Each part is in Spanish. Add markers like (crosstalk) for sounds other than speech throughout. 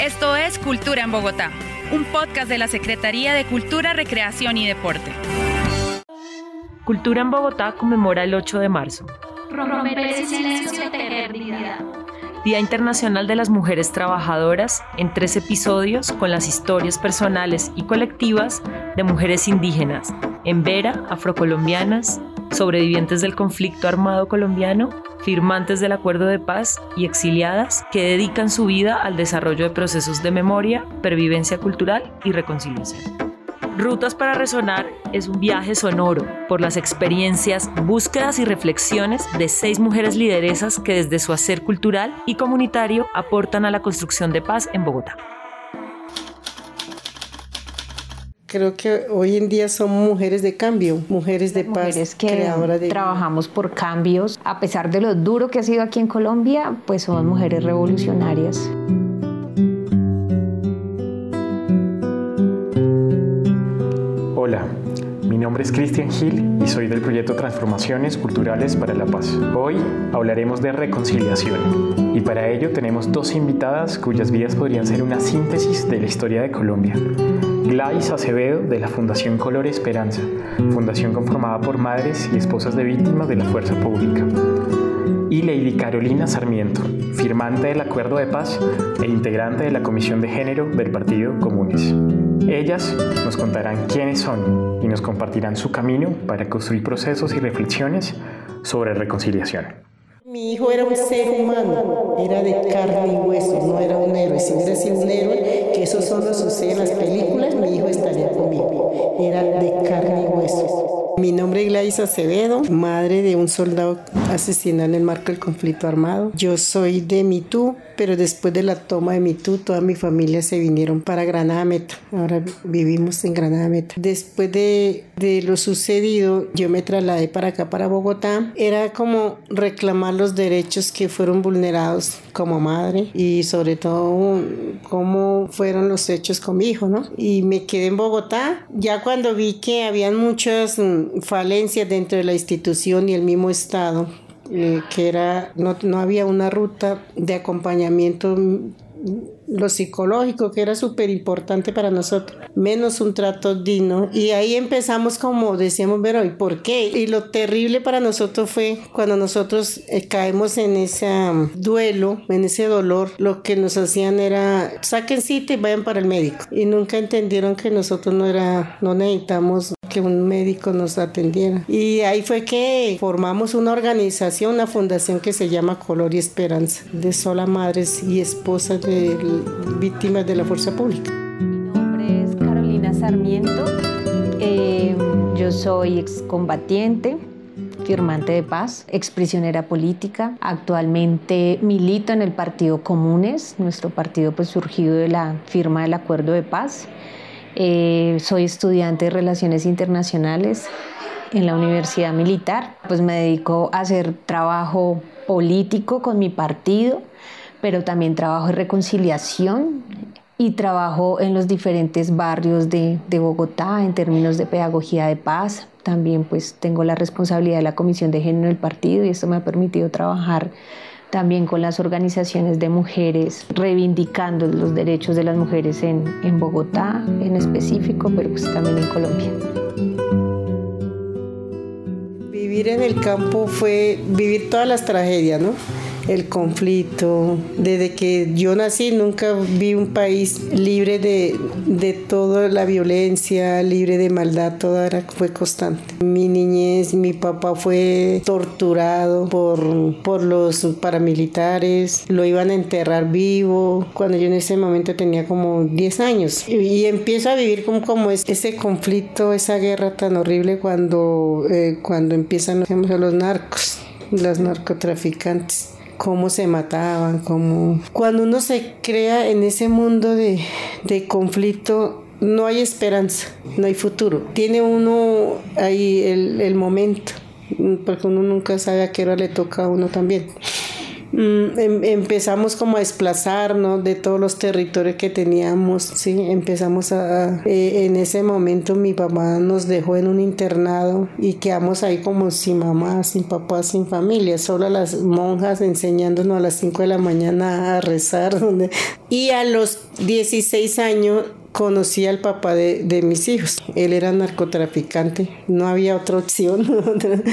Esto es Cultura en Bogotá, un podcast de la Secretaría de Cultura, Recreación y Deporte. Cultura en Bogotá conmemora el 8 de marzo. Romper el silencio eternidad. Día Internacional de las Mujeres Trabajadoras, en tres episodios con las historias personales y colectivas de mujeres indígenas, en Vera, afrocolombianas, sobrevivientes del conflicto armado colombiano, firmantes del acuerdo de paz y exiliadas que dedican su vida al desarrollo de procesos de memoria, pervivencia cultural y reconciliación. Rutas para Resonar es un viaje sonoro por las experiencias, búsquedas y reflexiones de seis mujeres lideresas que desde su hacer cultural y comunitario aportan a la construcción de paz en Bogotá. Creo que hoy en día son mujeres de cambio, mujeres de paz, mujeres que trabajamos por cambios. A pesar de lo duro que ha sido aquí en Colombia, pues somos mujeres revolucionarias. Hola, mi nombre es Cristian Gil y soy del proyecto Transformaciones Culturales para la Paz. Hoy hablaremos de reconciliación y para ello tenemos dos invitadas cuyas vidas podrían ser una síntesis de la historia de Colombia. Glais Acevedo de la Fundación Color Esperanza, fundación conformada por madres y esposas de víctimas de la fuerza pública. Y Lady Carolina Sarmiento, firmante del Acuerdo de Paz e integrante de la Comisión de Género del Partido Comunes. Ellas nos contarán quiénes son y nos compartirán su camino para construir procesos y reflexiones sobre reconciliación. Mi hijo era un ser humano, era de carne y hueso, no era un héroe. Si hubiera sido un héroe, que eso solo sucede en las películas, mi hijo estaría conmigo. Era de carne y hueso. Mi nombre es Gladys Acevedo, madre de un soldado asesinado en el marco del conflicto armado. Yo soy de Mitú, pero después de la toma de Mitú, toda mi familia se vinieron para Granada Meta. Ahora vivimos en Granada Meta. Después de, de lo sucedido, yo me trasladé para acá, para Bogotá. Era como reclamar los derechos que fueron vulnerados como madre y sobre todo cómo fueron los hechos con mi hijo, ¿no? Y me quedé en Bogotá. Ya cuando vi que habían muchas mm, falencias dentro de la institución y el mismo Estado, eh, que era, no, no había una ruta de acompañamiento lo psicológico que era súper importante para nosotros, menos un trato digno. Y ahí empezamos como decíamos, pero ¿y por qué? Y lo terrible para nosotros fue cuando nosotros eh, caemos en ese um, duelo, en ese dolor, lo que nos hacían era saquen cita y vayan para el médico. Y nunca entendieron que nosotros no era, no necesitamos que un médico nos atendiera. Y ahí fue que formamos una organización, una fundación que se llama Color y Esperanza, de sola madres y esposas de víctimas de la fuerza pública. Mi nombre es Carolina Sarmiento, eh, yo soy excombatiente firmante de paz, exprisionera política. Actualmente milito en el Partido Comunes, nuestro partido pues surgido de la firma del acuerdo de paz. Eh, soy estudiante de Relaciones Internacionales en la Universidad Militar. Pues me dedico a hacer trabajo político con mi partido pero también trabajo en reconciliación y trabajo en los diferentes barrios de, de, Bogotá en términos de pedagogía de paz. También pues tengo la responsabilidad de la Comisión de Género del partido y esto me ha permitido trabajar también con las organizaciones de mujeres, reivindicando los derechos de las mujeres en, en Bogotá en específico, pero pues también en Colombia. Vivir en el campo fue vivir todas las tragedias, ¿no? El conflicto. Desde que yo nací nunca vi un país libre de, de toda la violencia, libre de maldad, todo era, fue constante. Mi niñez, mi papá fue torturado por, por los paramilitares, lo iban a enterrar vivo, cuando yo en ese momento tenía como 10 años. Y, empiezo a vivir como, como ese conflicto, esa guerra tan horrible cuando, eh, cuando empiezan los narcos, los narcotraficantes cómo se mataban, cómo... Cuando uno se crea en ese mundo de, de conflicto, no hay esperanza, no hay futuro. Tiene uno ahí el, el momento, porque uno nunca sabe a qué hora le toca a uno también. Mm, em, empezamos como a desplazarnos de todos los territorios que teníamos, sí, empezamos a, eh, en ese momento mi papá nos dejó en un internado y quedamos ahí como sin mamá, sin papá, sin familia, solo las monjas enseñándonos a las 5 de la mañana a rezar. (laughs) Y a los 16 años conocí al papá de, mis hijos. Él era narcotraficante, no había otra opción. (laughs)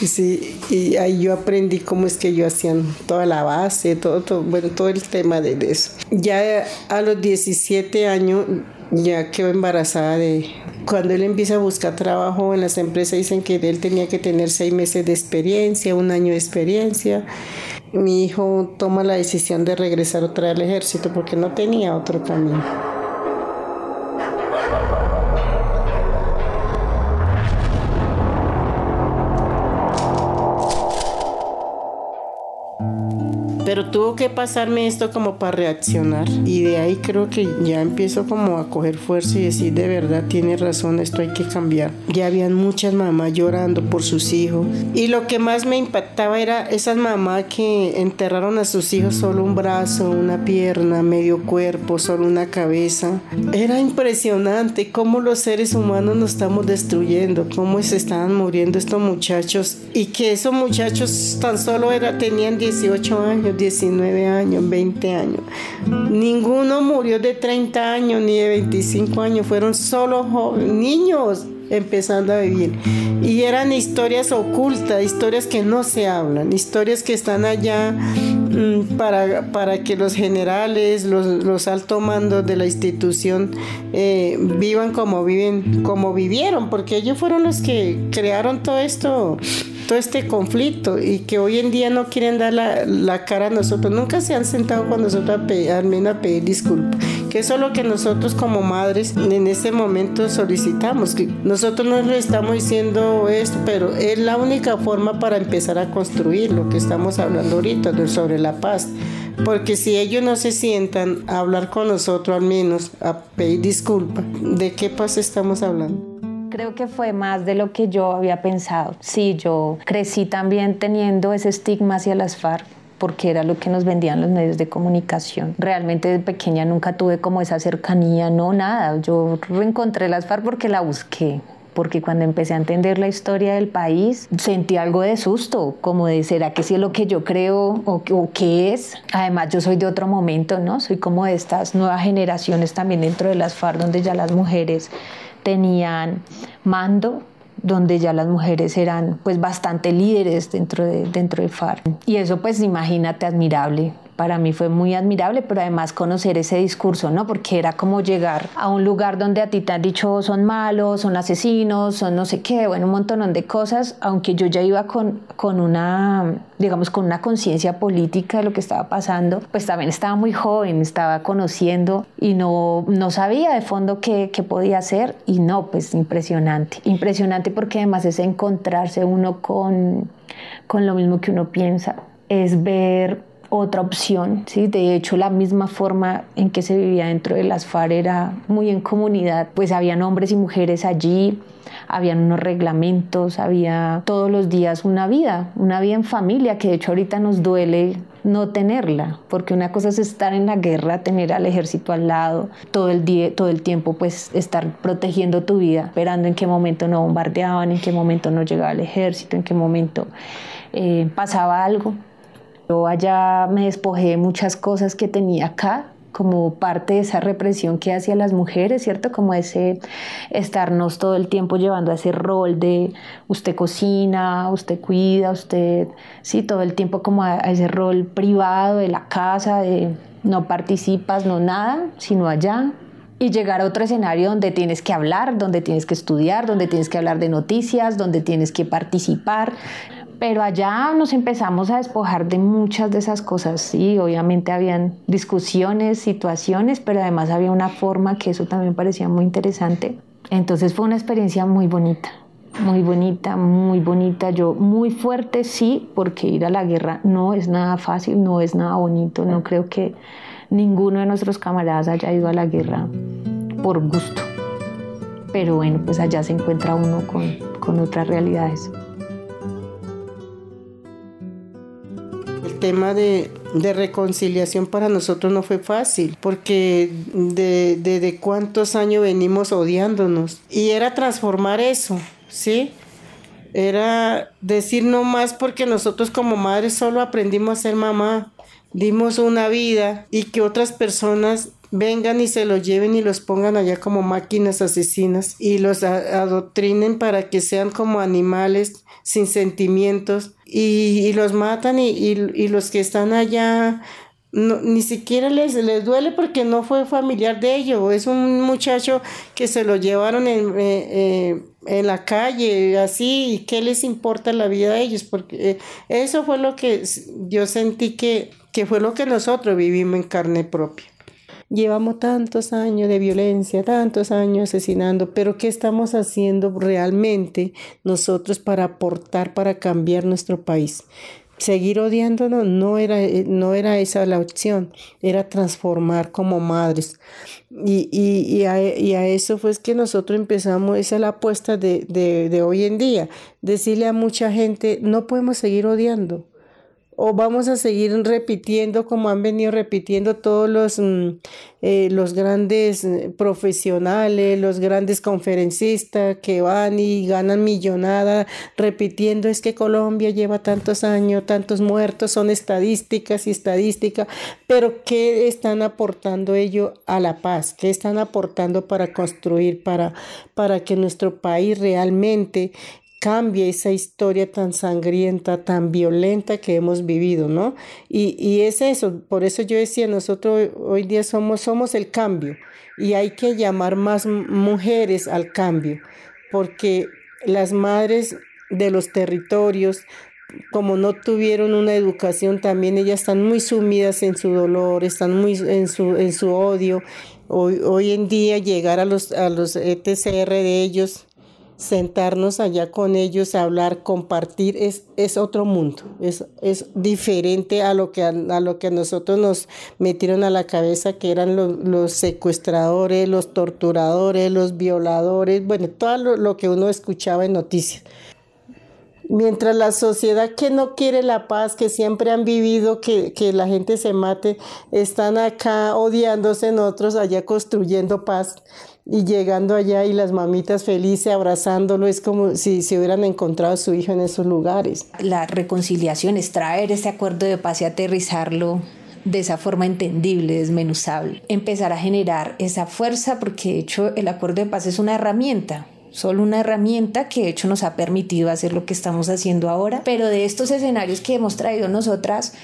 sí, y ahí yo aprendí cómo es que ellos hacían toda la base, todo, todo, bueno, todo el tema de eso. Ya a los 17 años ya quedó embarazada de... Cuando él empieza a buscar trabajo en las empresas dicen que él tenía que tener seis meses de experiencia, un año de experiencia. Mi hijo toma la decisión de regresar otra vez al ejército porque no tenía otro camino. Pero tuvo que pasarme esto como para reaccionar. Y de ahí creo que ya empiezo como a coger fuerza y decir, de verdad, tiene razón, esto hay que cambiar. Ya habían muchas mamás llorando por sus hijos. Y lo que más me impactaba era esas mamás que enterraron a sus hijos solo un brazo, una pierna, medio cuerpo, solo una cabeza. Era impresionante cómo los seres humanos nos estamos destruyendo, cómo se estaban muriendo estos muchachos y que esos muchachos tan solo era, tenían 18 años, 19 años, 20 años. Ninguno murió de 30 años ni de 25 años, fueron solo niños empezando a vivir. Y eran historias ocultas, historias que no se hablan, historias que están allá mm, para, para que los generales, los, los altos mandos de la institución eh, vivan como viven, como vivieron, porque ellos fueron los que crearon todo esto todo este conflicto y que hoy en día no quieren dar la, cara a nosotros. Nunca se han sentado con nosotros a pedir, a pedir disculpas. Que eso es lo que nosotros como madres en este momento solicitamos. Nosotros no les estamos diciendo esto, pero es la única forma para empezar a construir lo que estamos hablando ahorita sobre la paz. Porque si ellos no se sientan a hablar con nosotros al menos, a pedir disculpas, ¿de qué paz estamos hablando? Creo que fue más de lo que yo había pensado. Sí, yo crecí también teniendo ese estigma hacia las FARC porque era lo que nos vendían los medios de comunicación. Realmente de pequeña nunca tuve como esa cercanía, no nada. Yo reencontré las FARC porque la busqué, porque cuando empecé a entender la historia del país sentí algo de susto, como de será que sí es lo que yo creo o, o, qué es. Además yo soy de otro momento, ¿no? Soy como de estas nuevas generaciones también dentro de las FARC donde ya las mujeres tenían mando donde ya las mujeres eran pues bastante líderes dentro de, dentro de FARC. Y eso pues imagínate admirable, para mí fue muy admirable, pero además conocer ese discurso, ¿no? Porque era como llegar a un lugar donde a ti te han dicho son malos, son asesinos, son no sé qué, bueno, un montón de cosas, aunque yo ya iba con, con una, digamos, con una conciencia política de lo que estaba pasando, pues también estaba muy joven, estaba conociendo y no, no sabía de fondo qué, qué podía hacer y no, pues impresionante, impresionante porque además es encontrarse uno con, con lo mismo que uno piensa, es ver otra opción, ¿sí? De hecho, la misma forma en que se vivía dentro de las FARC era muy en comunidad, pues habían hombres y mujeres allí, habían unos reglamentos, había todos los días una vida, una vida en familia, que de hecho ahorita nos duele no tenerla, porque una cosa es estar en la guerra, tener al ejército al lado, todo el día, todo el tiempo pues estar protegiendo tu vida, esperando en qué momento no bombardeaban, en qué momento no llegaba el ejército, en qué momento eh, pasaba algo. Yo allá me despojé de muchas cosas que tenía acá, como parte de esa represión que hacía las mujeres, ¿cierto? Como ese estarnos todo el tiempo llevando a ese rol de usted cocina, usted cuida, usted, sí, todo el tiempo como a, ese rol privado de la casa, de no participas, no nada, sino allá. Y llegar a otro escenario donde tienes que hablar, donde tienes que estudiar, donde tienes que hablar de noticias, donde tienes que participar, pero allá nos empezamos a despojar de muchas de esas cosas, sí, obviamente habían discusiones, situaciones, pero además había una forma que eso también parecía muy interesante. Entonces fue una experiencia muy bonita, muy bonita, muy bonita. Yo muy fuerte, sí, porque ir a la guerra no es nada fácil, no es nada bonito. No creo que ninguno de nuestros camaradas haya ido a la guerra por gusto. Pero bueno, pues allá se encuentra uno con, con otras realidades. tema de, reconciliación para nosotros no fue fácil, porque de, de, cuántos años venimos odiándonos. Y era transformar eso, ¿sí? Era decir no más porque nosotros como madres solo aprendimos a ser mamá, dimos una vida y que otras personas vengan y se los lleven y los pongan allá como máquinas asesinas y los adoctrinen para que sean como animales sin sentimientos y, los matan y, los que están allá ni siquiera les, les duele porque no fue familiar de ellos, es un muchacho que se lo llevaron en, eh, eh, en la calle, así, y qué les importa la vida de ellos, porque eh, eso fue lo que yo sentí que, que fue lo que nosotros vivimos en carne propia. Llevamos tantos años de violencia, tantos años asesinando, pero ¿qué estamos haciendo realmente nosotros para aportar, para cambiar nuestro país? Seguir odiándonos no era, eh, no era esa la opción, era transformar como madres. Y, y, y a, eso fue que nosotros empezamos, esa es la apuesta de, de, de hoy en día, decirle a mucha gente, no podemos seguir odiando o vamos a seguir repitiendo como han venido repitiendo todos los, mm, eh, los grandes eh, profesionales, los grandes conferencistas que van y ganan millonada repitiendo es que Colombia lleva tantos años, tantos muertos, son estadísticas y estadísticas, pero ¿qué están aportando ellos a la paz? ¿Qué están aportando para construir, para, para que nuestro país realmente cambie esa historia tan sangrienta, tan violenta que hemos vivido, ¿no? Y, y es eso, por eso yo decía, nosotros hoy día somos, somos el cambio y hay que llamar más mujeres al cambio, porque las madres de los territorios, como no tuvieron una educación, también ellas están muy sumidas en su dolor, están muy en su, en su odio. Hoy, hoy en día llegar a los, a los ETCR de ellos sentarnos allá con ellos, hablar, compartir, es, es otro mundo, es, es diferente a lo, que a, lo que nosotros nos metieron a la cabeza, que eran los, secuestradores, los torturadores, los violadores, bueno, todo lo, que uno escuchaba en noticias. Mientras la sociedad que no quiere la paz, que siempre han vivido que, que la gente se mate, están acá odiándose en otros, allá construyendo paz y llegando allá y las mamitas felices abrazándolo, es como si se hubieran encontrado a su hijo en esos lugares. La reconciliación es traer ese acuerdo de paz y aterrizarlo de esa forma entendible, desmenuzable. Empezar a generar esa fuerza porque de hecho el acuerdo de paz es una herramienta, solo una herramienta que de hecho nos ha permitido hacer lo que estamos haciendo ahora, pero de estos escenarios que hemos traído nosotras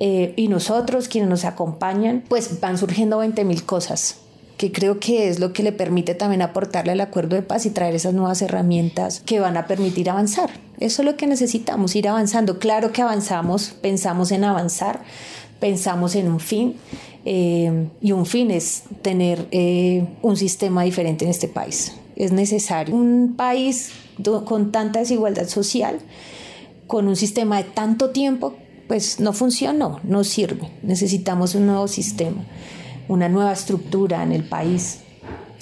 eh, y nosotros, quienes nos acompañan, pues van surgiendo 20 mil cosas que creo que es lo que le permite también aportarle al acuerdo de paz y traer esas nuevas herramientas que van a permitir avanzar. Eso es lo que necesitamos, ir avanzando. Claro que avanzamos, pensamos en avanzar, pensamos en un fin eh, y un fin es tener eh, un sistema diferente en este país. Es necesario. Un país con tanta desigualdad social, con un sistema de tanto tiempo, pues no funcionó, no sirve. Necesitamos un nuevo sistema una nueva estructura en el país,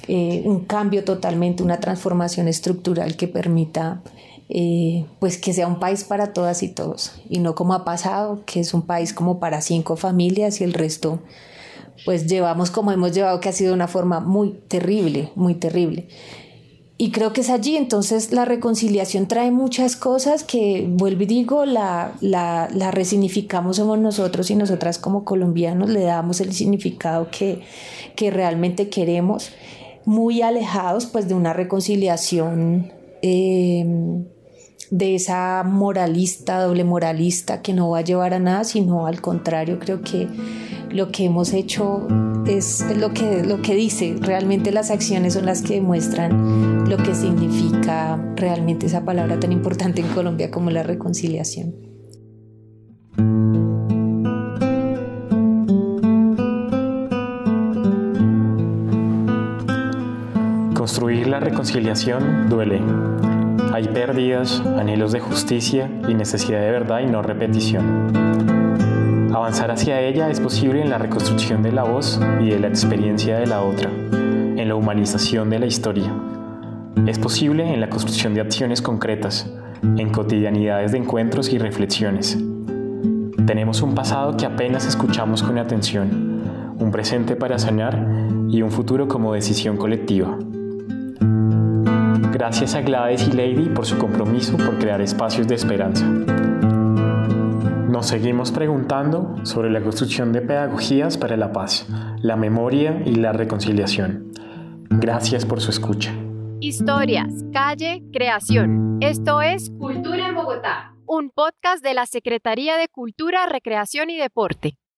eh, un cambio totalmente, una transformación estructural que permita eh, pues que sea un país para todas y todos y no como ha pasado, que es un país como para cinco familias y el resto pues llevamos como hemos llevado, que ha sido una forma muy terrible, muy terrible. Y creo que es allí, entonces la reconciliación trae muchas cosas que, vuelvo y digo, la, la, la resignificamos somos nosotros y nosotras como colombianos le damos el significado que, que realmente queremos, muy alejados pues de una reconciliación eh, de esa moralista, doble moralista que no va a llevar a nada, sino al contrario, creo que lo que hemos hecho es lo que, lo que dice, realmente las acciones son las que demuestran lo que significa realmente esa palabra tan importante en Colombia como la reconciliación. Construir la reconciliación duele hay pérdidas, anhelos de justicia y necesidad de verdad y no repetición. Avanzar hacia ella es posible en la reconstrucción de la voz y de la experiencia de la otra, en la humanización de la historia. Es posible en la construcción de acciones concretas, en cotidianidades de encuentros y reflexiones. Tenemos un pasado que apenas escuchamos con atención, un presente para sanar y un futuro como decisión colectiva. Gracias a Gladys y Lady por su compromiso por crear espacios de esperanza. Nos seguimos preguntando sobre la construcción de pedagogías para la paz, la memoria y la reconciliación. Gracias por su escucha. Historias, calle, creación. Esto es Cultura en Bogotá. un podcast de la Secretaría de Cultura, Recreación y Deporte.